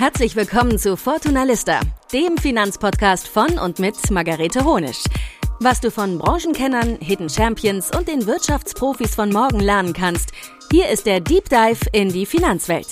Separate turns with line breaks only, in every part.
Herzlich willkommen zu Fortuna Lista, dem Finanzpodcast von und mit Margarete Honisch. Was du von Branchenkennern, Hidden Champions und den Wirtschaftsprofis von morgen lernen kannst, hier ist der Deep Dive in die Finanzwelt.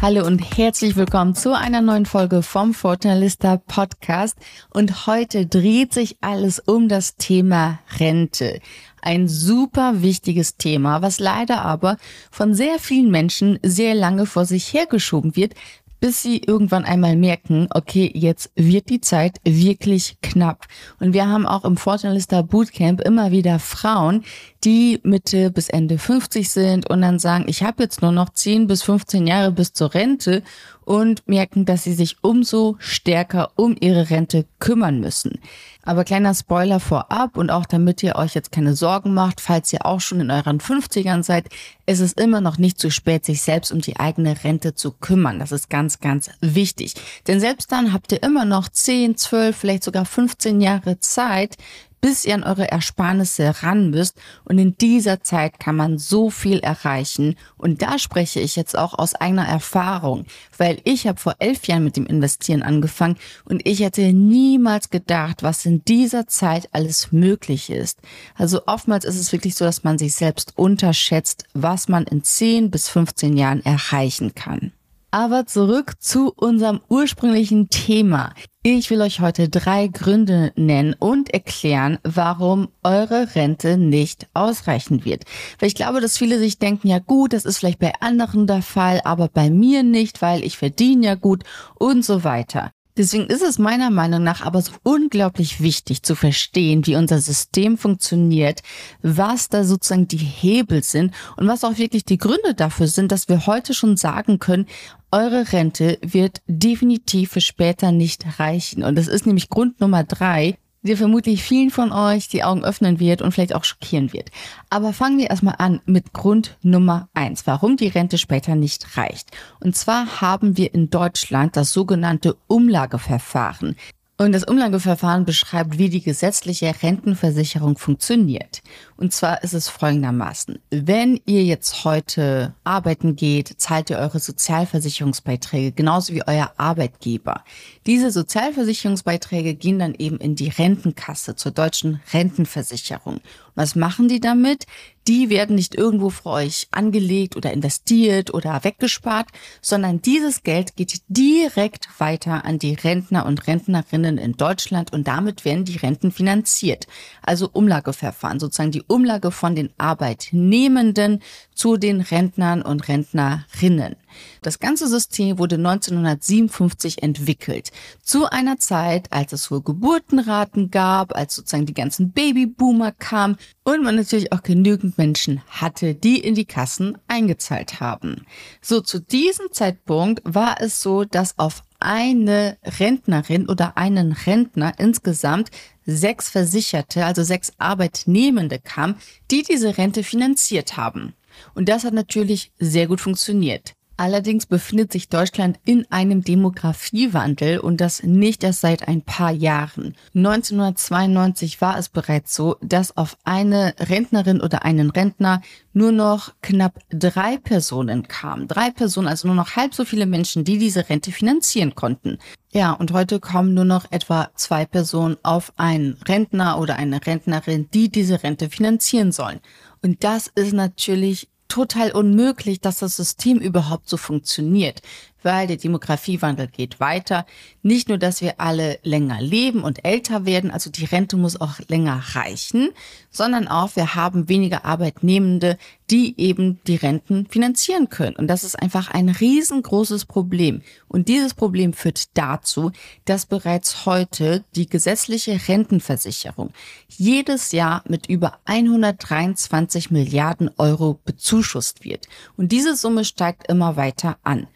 Hallo und herzlich willkommen zu einer neuen Folge vom Fortunalista Podcast. Und heute dreht sich alles um das Thema Rente. Ein super wichtiges Thema, was leider aber von sehr vielen Menschen sehr lange vor sich hergeschoben wird, bis sie irgendwann einmal merken, okay, jetzt wird die Zeit wirklich knapp. Und wir haben auch im Fortunalista Bootcamp immer wieder Frauen, die Mitte bis Ende 50 sind und dann sagen, ich habe jetzt nur noch 10 bis 15 Jahre bis zur Rente und merken, dass sie sich umso stärker um ihre Rente kümmern müssen. Aber kleiner Spoiler vorab und auch damit ihr euch jetzt keine Sorgen macht, falls ihr auch schon in euren 50ern seid, es ist immer noch nicht zu spät, sich selbst um die eigene Rente zu kümmern. Das ist ganz, ganz wichtig. Denn selbst dann habt ihr immer noch 10, 12, vielleicht sogar 15 Jahre Zeit, bis ihr an eure Ersparnisse ran müsst. Und in dieser Zeit kann man so viel erreichen. Und da spreche ich jetzt auch aus eigener Erfahrung, weil ich habe vor elf Jahren mit dem Investieren angefangen und ich hätte niemals gedacht, was in dieser Zeit alles möglich ist. Also oftmals ist es wirklich so, dass man sich selbst unterschätzt, was man in 10 bis 15 Jahren erreichen kann. Aber zurück zu unserem ursprünglichen Thema. Ich will euch heute drei Gründe nennen und erklären, warum eure Rente nicht ausreichen wird. Weil ich glaube, dass viele sich denken, ja gut, das ist vielleicht bei anderen der Fall, aber bei mir nicht, weil ich verdiene ja gut und so weiter. Deswegen ist es meiner Meinung nach aber so unglaublich wichtig zu verstehen, wie unser System funktioniert, was da sozusagen die Hebel sind und was auch wirklich die Gründe dafür sind, dass wir heute schon sagen können, eure Rente wird definitiv für später nicht reichen. Und das ist nämlich Grund Nummer drei, der vermutlich vielen von euch die Augen öffnen wird und vielleicht auch schockieren wird. Aber fangen wir erstmal an mit Grund Nummer eins, warum die Rente später nicht reicht. Und zwar haben wir in Deutschland das sogenannte Umlageverfahren. Und das Umlageverfahren beschreibt, wie die gesetzliche Rentenversicherung funktioniert. Und zwar ist es folgendermaßen. Wenn ihr jetzt heute arbeiten geht, zahlt ihr eure Sozialversicherungsbeiträge, genauso wie euer Arbeitgeber. Diese Sozialversicherungsbeiträge gehen dann eben in die Rentenkasse zur deutschen Rentenversicherung. Was machen die damit? Die werden nicht irgendwo für euch angelegt oder investiert oder weggespart, sondern dieses Geld geht direkt weiter an die Rentner und Rentnerinnen in Deutschland und damit werden die Renten finanziert. Also Umlageverfahren, sozusagen die Umlage von den Arbeitnehmenden zu den Rentnern und Rentnerinnen. Das ganze System wurde 1957 entwickelt. Zu einer Zeit, als es hohe Geburtenraten gab, als sozusagen die ganzen Babyboomer kamen und man natürlich auch genügend Menschen hatte, die in die Kassen eingezahlt haben. So zu diesem Zeitpunkt war es so, dass auf eine Rentnerin oder einen Rentner insgesamt sechs Versicherte, also sechs Arbeitnehmende kamen, die diese Rente finanziert haben. Und das hat natürlich sehr gut funktioniert. Allerdings befindet sich Deutschland in einem Demografiewandel und das nicht erst seit ein paar Jahren. 1992 war es bereits so, dass auf eine Rentnerin oder einen Rentner nur noch knapp drei Personen kamen. Drei Personen, also nur noch halb so viele Menschen, die diese Rente finanzieren konnten. Ja, und heute kommen nur noch etwa zwei Personen auf einen Rentner oder eine Rentnerin, die diese Rente finanzieren sollen. Und das ist natürlich total unmöglich, dass das System überhaupt so funktioniert weil der Demografiewandel geht weiter. Nicht nur, dass wir alle länger leben und älter werden, also die Rente muss auch länger reichen, sondern auch wir haben weniger Arbeitnehmende, die eben die Renten finanzieren können. Und das ist einfach ein riesengroßes Problem. Und dieses Problem führt dazu, dass bereits heute die gesetzliche Rentenversicherung jedes Jahr mit über 123 Milliarden Euro bezuschusst wird. Und diese Summe steigt immer weiter an.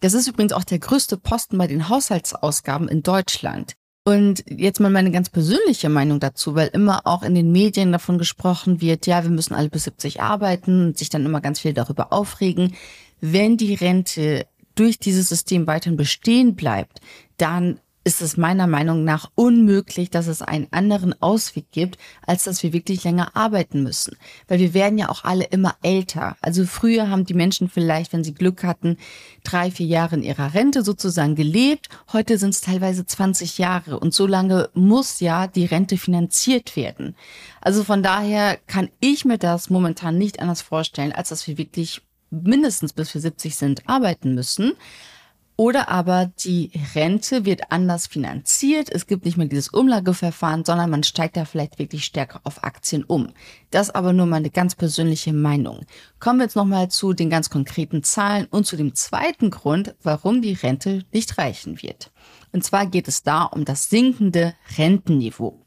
Das ist übrigens auch der größte Posten bei den Haushaltsausgaben in Deutschland. Und jetzt mal meine ganz persönliche Meinung dazu, weil immer auch in den Medien davon gesprochen wird, ja, wir müssen alle bis 70 arbeiten und sich dann immer ganz viel darüber aufregen. Wenn die Rente durch dieses System weiterhin bestehen bleibt, dann ist es meiner Meinung nach unmöglich, dass es einen anderen Ausweg gibt, als dass wir wirklich länger arbeiten müssen. Weil wir werden ja auch alle immer älter. Also früher haben die Menschen vielleicht, wenn sie Glück hatten, drei, vier Jahre in ihrer Rente sozusagen gelebt. Heute sind es teilweise 20 Jahre. Und so lange muss ja die Rente finanziert werden. Also von daher kann ich mir das momentan nicht anders vorstellen, als dass wir wirklich mindestens bis wir 70 sind arbeiten müssen. Oder aber die Rente wird anders finanziert. Es gibt nicht mehr dieses Umlageverfahren, sondern man steigt da vielleicht wirklich stärker auf Aktien um. Das aber nur meine ganz persönliche Meinung. Kommen wir jetzt nochmal zu den ganz konkreten Zahlen und zu dem zweiten Grund, warum die Rente nicht reichen wird. Und zwar geht es da um das sinkende Rentenniveau.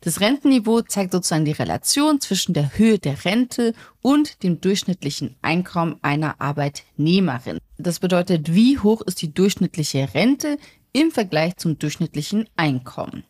Das Rentenniveau zeigt sozusagen die Relation zwischen der Höhe der Rente und dem durchschnittlichen Einkommen einer Arbeitnehmerin. Das bedeutet, wie hoch ist die durchschnittliche Rente im Vergleich zum durchschnittlichen Einkommen.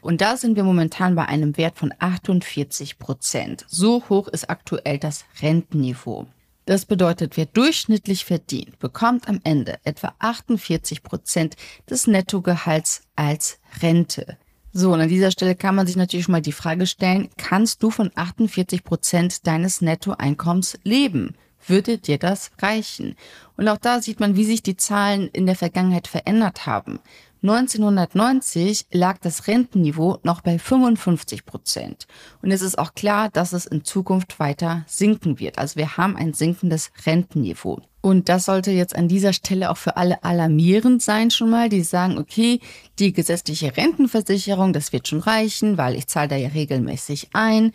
Und da sind wir momentan bei einem Wert von 48 Prozent. So hoch ist aktuell das Rentenniveau. Das bedeutet, wer durchschnittlich verdient, bekommt am Ende etwa 48 Prozent des Nettogehalts als Rente. So, und an dieser Stelle kann man sich natürlich schon mal die Frage stellen, kannst du von 48 Prozent deines Nettoeinkommens leben? Würde dir das reichen? Und auch da sieht man, wie sich die Zahlen in der Vergangenheit verändert haben. 1990 lag das Rentenniveau noch bei 55 Prozent. Und es ist auch klar, dass es in Zukunft weiter sinken wird. Also wir haben ein sinkendes Rentenniveau. Und das sollte jetzt an dieser Stelle auch für alle alarmierend sein schon mal, die sagen, okay, die gesetzliche Rentenversicherung, das wird schon reichen, weil ich zahle da ja regelmäßig ein.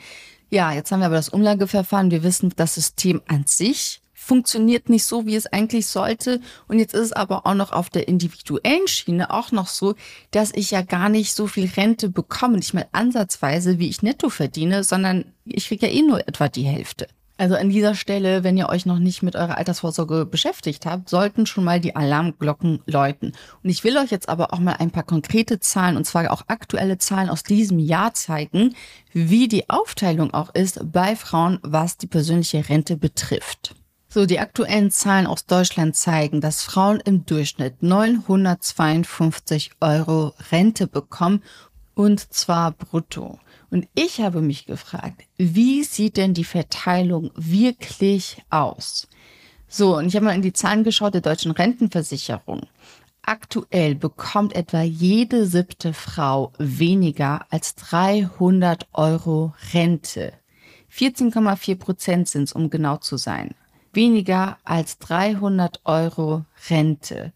Ja, jetzt haben wir aber das Umlageverfahren. Wir wissen, das System an sich funktioniert nicht so, wie es eigentlich sollte. Und jetzt ist es aber auch noch auf der individuellen Schiene auch noch so, dass ich ja gar nicht so viel Rente bekomme, nicht mal ansatzweise, wie ich netto verdiene, sondern ich kriege ja eh nur etwa die Hälfte. Also an dieser Stelle, wenn ihr euch noch nicht mit eurer Altersvorsorge beschäftigt habt, sollten schon mal die Alarmglocken läuten. Und ich will euch jetzt aber auch mal ein paar konkrete Zahlen, und zwar auch aktuelle Zahlen aus diesem Jahr zeigen, wie die Aufteilung auch ist bei Frauen, was die persönliche Rente betrifft. So, die aktuellen Zahlen aus Deutschland zeigen, dass Frauen im Durchschnitt 952 Euro Rente bekommen und zwar brutto. Und ich habe mich gefragt, wie sieht denn die Verteilung wirklich aus? So, und ich habe mal in die Zahlen geschaut der deutschen Rentenversicherung. Aktuell bekommt etwa jede siebte Frau weniger als 300 Euro Rente. 14,4 Prozent sind es, um genau zu sein weniger als 300 Euro Rente.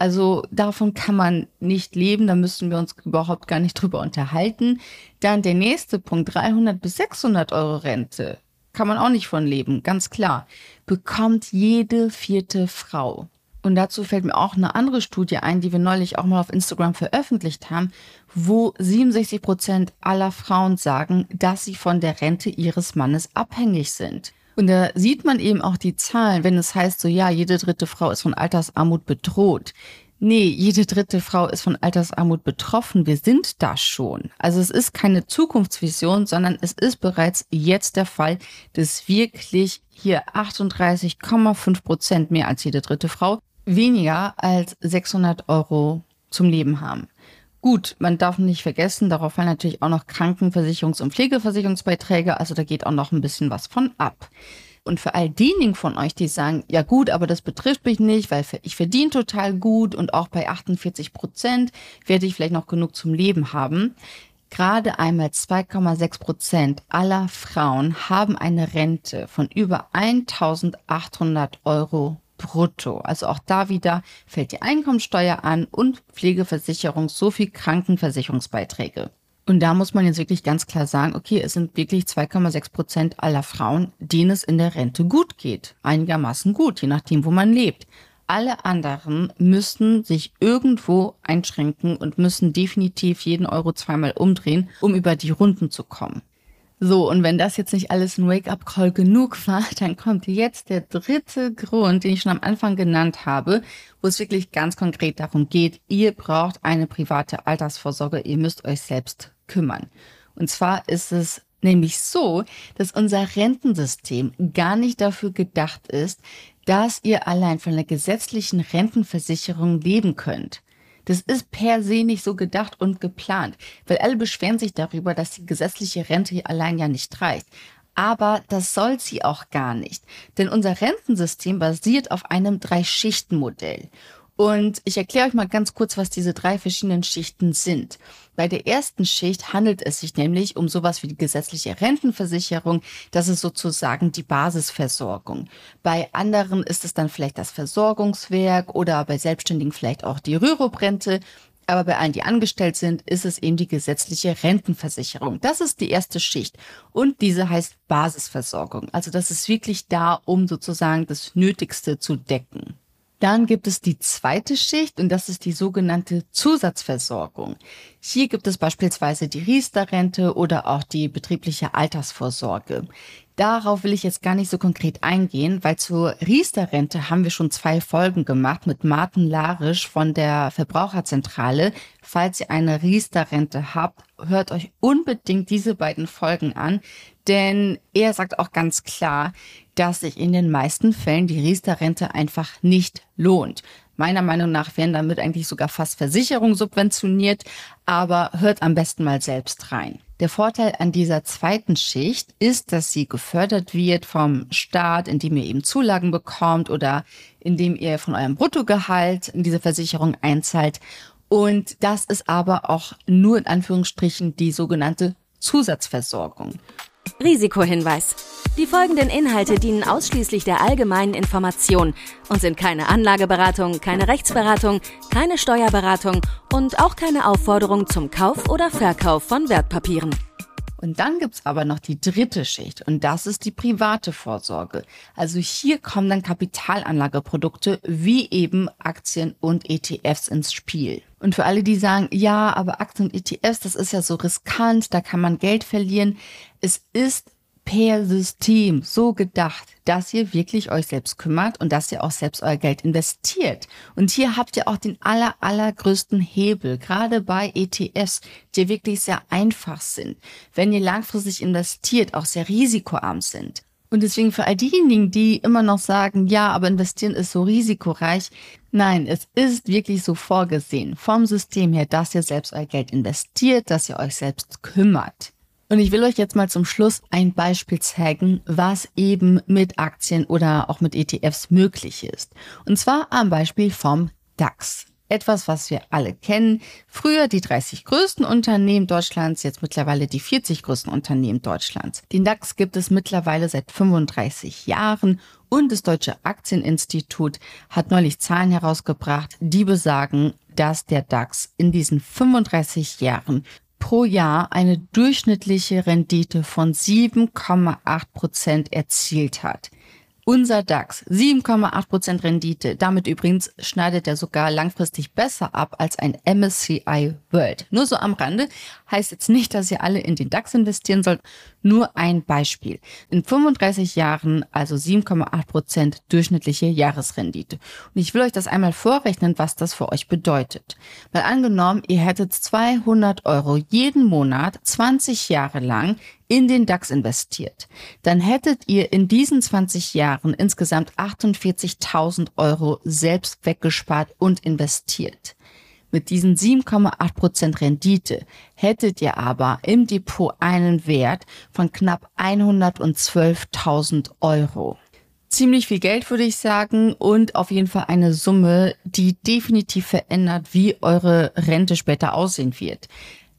Also davon kann man nicht leben, da müssen wir uns überhaupt gar nicht drüber unterhalten. Dann der nächste Punkt, 300 bis 600 Euro Rente. Kann man auch nicht von leben, ganz klar. Bekommt jede vierte Frau. Und dazu fällt mir auch eine andere Studie ein, die wir neulich auch mal auf Instagram veröffentlicht haben, wo 67 Prozent aller Frauen sagen, dass sie von der Rente ihres Mannes abhängig sind. Und da sieht man eben auch die Zahlen, wenn es heißt, so ja, jede dritte Frau ist von Altersarmut bedroht. Nee, jede dritte Frau ist von Altersarmut betroffen. Wir sind da schon. Also es ist keine Zukunftsvision, sondern es ist bereits jetzt der Fall, dass wirklich hier 38,5 Prozent mehr als jede dritte Frau weniger als 600 Euro zum Leben haben. Gut, man darf nicht vergessen, darauf fallen natürlich auch noch Krankenversicherungs- und Pflegeversicherungsbeiträge, also da geht auch noch ein bisschen was von ab. Und für all diejenigen von euch, die sagen, ja gut, aber das betrifft mich nicht, weil ich verdiene total gut und auch bei 48 Prozent werde ich vielleicht noch genug zum Leben haben. Gerade einmal 2,6 Prozent aller Frauen haben eine Rente von über 1800 Euro brutto. Also auch da wieder fällt die Einkommensteuer an und Pflegeversicherung sowie Krankenversicherungsbeiträge. Und da muss man jetzt wirklich ganz klar sagen, okay, es sind wirklich 2,6 Prozent aller Frauen, denen es in der Rente gut geht. Einigermaßen gut, je nachdem, wo man lebt. Alle anderen müssen sich irgendwo einschränken und müssen definitiv jeden Euro zweimal umdrehen, um über die Runden zu kommen. So, und wenn das jetzt nicht alles ein Wake-up-Call genug war, dann kommt jetzt der dritte Grund, den ich schon am Anfang genannt habe, wo es wirklich ganz konkret darum geht, ihr braucht eine private Altersvorsorge, ihr müsst euch selbst kümmern. Und zwar ist es nämlich so, dass unser Rentensystem gar nicht dafür gedacht ist, dass ihr allein von der gesetzlichen Rentenversicherung leben könnt. Das ist per se nicht so gedacht und geplant, weil alle beschweren sich darüber, dass die gesetzliche Rente allein ja nicht reicht. Aber das soll sie auch gar nicht. Denn unser Rentensystem basiert auf einem Drei-Schichten-Modell. Und ich erkläre euch mal ganz kurz, was diese drei verschiedenen Schichten sind. Bei der ersten Schicht handelt es sich nämlich um sowas wie die gesetzliche Rentenversicherung. Das ist sozusagen die Basisversorgung. Bei anderen ist es dann vielleicht das Versorgungswerk oder bei Selbstständigen vielleicht auch die Rürup-Rente. Aber bei allen, die angestellt sind, ist es eben die gesetzliche Rentenversicherung. Das ist die erste Schicht. Und diese heißt Basisversorgung. Also das ist wirklich da, um sozusagen das Nötigste zu decken. Dann gibt es die zweite Schicht und das ist die sogenannte Zusatzversorgung. Hier gibt es beispielsweise die Riester-Rente oder auch die betriebliche Altersvorsorge. Darauf will ich jetzt gar nicht so konkret eingehen, weil zur Riester-Rente haben wir schon zwei Folgen gemacht mit Martin Larisch von der Verbraucherzentrale. Falls ihr eine Riester-Rente habt, hört euch unbedingt diese beiden Folgen an, denn er sagt auch ganz klar, dass sich in den meisten Fällen die Riester-Rente einfach nicht lohnt. Meiner Meinung nach werden damit eigentlich sogar fast Versicherungen subventioniert, aber hört am besten mal selbst rein. Der Vorteil an dieser zweiten Schicht ist, dass sie gefördert wird vom Staat, indem ihr eben Zulagen bekommt oder indem ihr von eurem Bruttogehalt in diese Versicherung einzahlt. Und das ist aber auch nur in Anführungsstrichen die sogenannte Zusatzversorgung.
Risikohinweis. Die folgenden Inhalte dienen ausschließlich der allgemeinen Information und sind keine Anlageberatung, keine Rechtsberatung, keine Steuerberatung und auch keine Aufforderung zum Kauf oder Verkauf von Wertpapieren.
Und dann gibt's aber noch die dritte Schicht und das ist die private Vorsorge. Also hier kommen dann Kapitalanlageprodukte wie eben Aktien und ETFs ins Spiel. Und für alle, die sagen, ja, aber Aktien und ETFs, das ist ja so riskant, da kann man Geld verlieren. Es ist per System so gedacht, dass ihr wirklich euch selbst kümmert und dass ihr auch selbst euer Geld investiert. Und hier habt ihr auch den aller, allergrößten Hebel, gerade bei ETFs, die wirklich sehr einfach sind. Wenn ihr langfristig investiert, auch sehr risikoarm sind. Und deswegen für all diejenigen, die immer noch sagen, ja, aber investieren ist so risikoreich. Nein, es ist wirklich so vorgesehen vom System her, dass ihr selbst euer Geld investiert, dass ihr euch selbst kümmert. Und ich will euch jetzt mal zum Schluss ein Beispiel zeigen, was eben mit Aktien oder auch mit ETFs möglich ist. Und zwar am Beispiel vom DAX. Etwas, was wir alle kennen. Früher die 30 größten Unternehmen Deutschlands, jetzt mittlerweile die 40 größten Unternehmen Deutschlands. Den DAX gibt es mittlerweile seit 35 Jahren und das Deutsche Aktieninstitut hat neulich Zahlen herausgebracht, die besagen, dass der DAX in diesen 35 Jahren pro Jahr eine durchschnittliche Rendite von 7,8 Prozent erzielt hat. Unser DAX 7,8% Rendite. Damit übrigens schneidet er sogar langfristig besser ab als ein MSCI World. Nur so am Rande heißt jetzt nicht, dass ihr alle in den DAX investieren sollt. Nur ein Beispiel. In 35 Jahren also 7,8% durchschnittliche Jahresrendite. Und ich will euch das einmal vorrechnen, was das für euch bedeutet. Weil angenommen, ihr hättet 200 Euro jeden Monat 20 Jahre lang in den DAX investiert, dann hättet ihr in diesen 20 Jahren insgesamt 48.000 Euro selbst weggespart und investiert. Mit diesen 7,8 Prozent Rendite hättet ihr aber im Depot einen Wert von knapp 112.000 Euro. Ziemlich viel Geld würde ich sagen und auf jeden Fall eine Summe, die definitiv verändert, wie eure Rente später aussehen wird.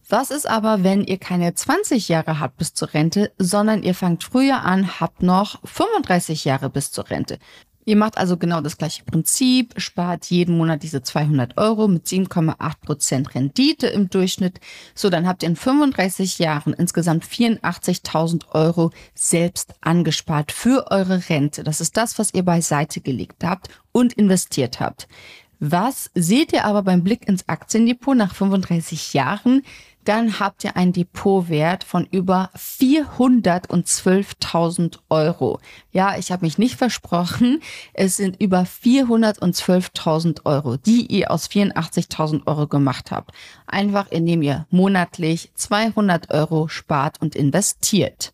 Was ist aber, wenn ihr keine 20 Jahre habt bis zur Rente, sondern ihr fangt früher an, habt noch 35 Jahre bis zur Rente? Ihr macht also genau das gleiche Prinzip, spart jeden Monat diese 200 Euro mit 7,8 Prozent Rendite im Durchschnitt. So, dann habt ihr in 35 Jahren insgesamt 84.000 Euro selbst angespart für eure Rente. Das ist das, was ihr beiseite gelegt habt und investiert habt. Was seht ihr aber beim Blick ins Aktiendepot nach 35 Jahren? Dann habt ihr einen Depotwert von über 412.000 Euro. Ja, ich habe mich nicht versprochen. Es sind über 412.000 Euro, die ihr aus 84.000 Euro gemacht habt. Einfach indem ihr monatlich 200 Euro spart und investiert.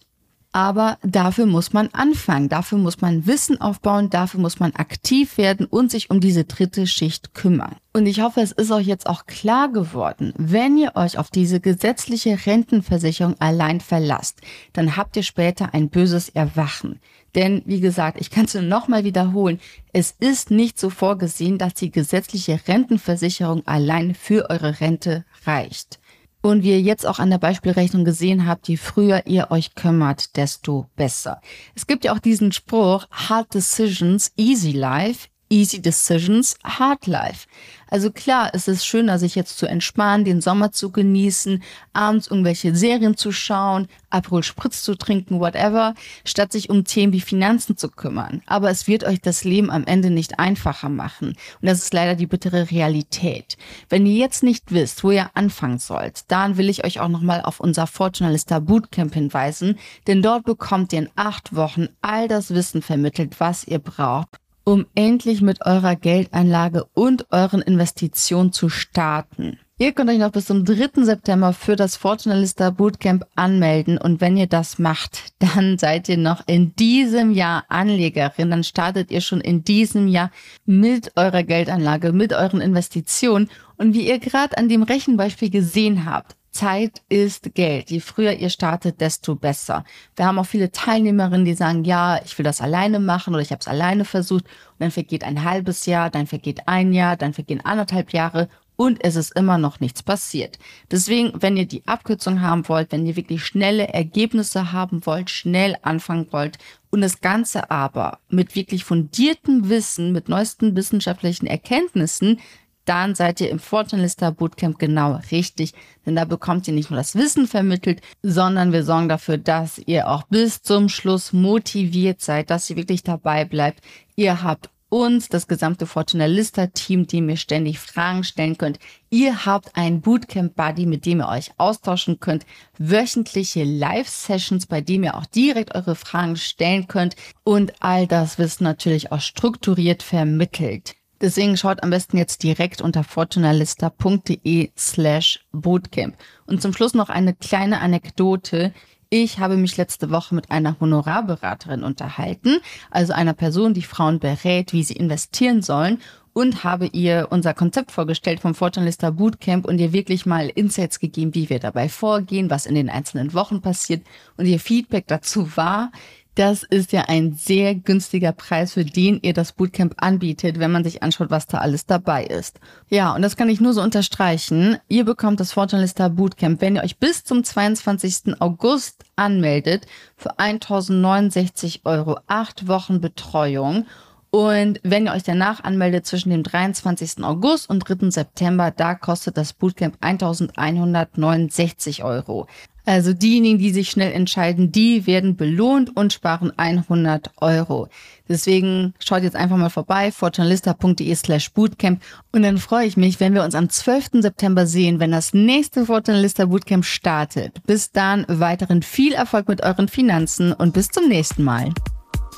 Aber dafür muss man anfangen, dafür muss man Wissen aufbauen, dafür muss man aktiv werden und sich um diese dritte Schicht kümmern. Und ich hoffe, es ist euch jetzt auch klar geworden, wenn ihr euch auf diese gesetzliche Rentenversicherung allein verlasst, dann habt ihr später ein böses Erwachen. Denn wie gesagt, ich kann es nur nochmal wiederholen, es ist nicht so vorgesehen, dass die gesetzliche Rentenversicherung allein für eure Rente reicht. Und wie ihr jetzt auch an der Beispielrechnung gesehen habt, je früher ihr euch kümmert, desto besser. Es gibt ja auch diesen Spruch, Hard Decisions, Easy Life. Easy Decisions, Hard Life. Also klar, es ist schöner, sich jetzt zu entspannen, den Sommer zu genießen, abends irgendwelche Serien zu schauen, Aperol Spritz zu trinken, whatever, statt sich um Themen wie Finanzen zu kümmern. Aber es wird euch das Leben am Ende nicht einfacher machen. Und das ist leider die bittere Realität. Wenn ihr jetzt nicht wisst, wo ihr anfangen sollt, dann will ich euch auch nochmal auf unser Fortunalista Bootcamp hinweisen, denn dort bekommt ihr in acht Wochen all das Wissen vermittelt, was ihr braucht, um endlich mit eurer Geldanlage und euren Investitionen zu starten. Ihr könnt euch noch bis zum 3. September für das Fortunalista Bootcamp anmelden und wenn ihr das macht, dann seid ihr noch in diesem Jahr Anlegerin, dann startet ihr schon in diesem Jahr mit eurer Geldanlage, mit euren Investitionen und wie ihr gerade an dem Rechenbeispiel gesehen habt, Zeit ist Geld. Je früher ihr startet, desto besser. Wir haben auch viele Teilnehmerinnen, die sagen, ja, ich will das alleine machen oder ich habe es alleine versucht. Und dann vergeht ein halbes Jahr, dann vergeht ein Jahr, dann vergehen anderthalb Jahre und es ist immer noch nichts passiert. Deswegen, wenn ihr die Abkürzung haben wollt, wenn ihr wirklich schnelle Ergebnisse haben wollt, schnell anfangen wollt und das Ganze aber mit wirklich fundiertem Wissen, mit neuesten wissenschaftlichen Erkenntnissen, dann seid ihr im Fortunelista Bootcamp genau richtig, denn da bekommt ihr nicht nur das Wissen vermittelt, sondern wir sorgen dafür, dass ihr auch bis zum Schluss motiviert seid, dass ihr wirklich dabei bleibt. Ihr habt uns, das gesamte Fortunalista-Team, dem ihr ständig Fragen stellen könnt. Ihr habt ein Bootcamp-Buddy, mit dem ihr euch austauschen könnt. Wöchentliche Live-Sessions, bei dem ihr auch direkt eure Fragen stellen könnt. Und all das Wissen natürlich auch strukturiert vermittelt. Deswegen schaut am besten jetzt direkt unter fortunalista.de slash Bootcamp. Und zum Schluss noch eine kleine Anekdote. Ich habe mich letzte Woche mit einer Honorarberaterin unterhalten, also einer Person, die Frauen berät, wie sie investieren sollen und habe ihr unser Konzept vorgestellt vom Fortunalista Bootcamp und ihr wirklich mal Insights gegeben, wie wir dabei vorgehen, was in den einzelnen Wochen passiert. Und ihr Feedback dazu war, das ist ja ein sehr günstiger Preis, für den ihr das Bootcamp anbietet, wenn man sich anschaut, was da alles dabei ist. Ja, und das kann ich nur so unterstreichen. Ihr bekommt das Fortunalista Bootcamp, wenn ihr euch bis zum 22. August anmeldet, für 1069 Euro, acht Wochen Betreuung. Und wenn ihr euch danach anmeldet zwischen dem 23. August und 3. September, da kostet das Bootcamp 1169 Euro. Also diejenigen, die sich schnell entscheiden, die werden belohnt und sparen 100 Euro. Deswegen schaut jetzt einfach mal vorbei, fortunalista.de slash bootcamp. Und dann freue ich mich, wenn wir uns am 12. September sehen, wenn das nächste Fortunalista Bootcamp startet. Bis dann weiteren viel Erfolg mit euren Finanzen und bis zum nächsten Mal.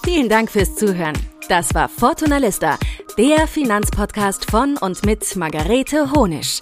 Vielen Dank fürs Zuhören. Das war Fortunalista, der Finanzpodcast von und mit Margarete Honisch.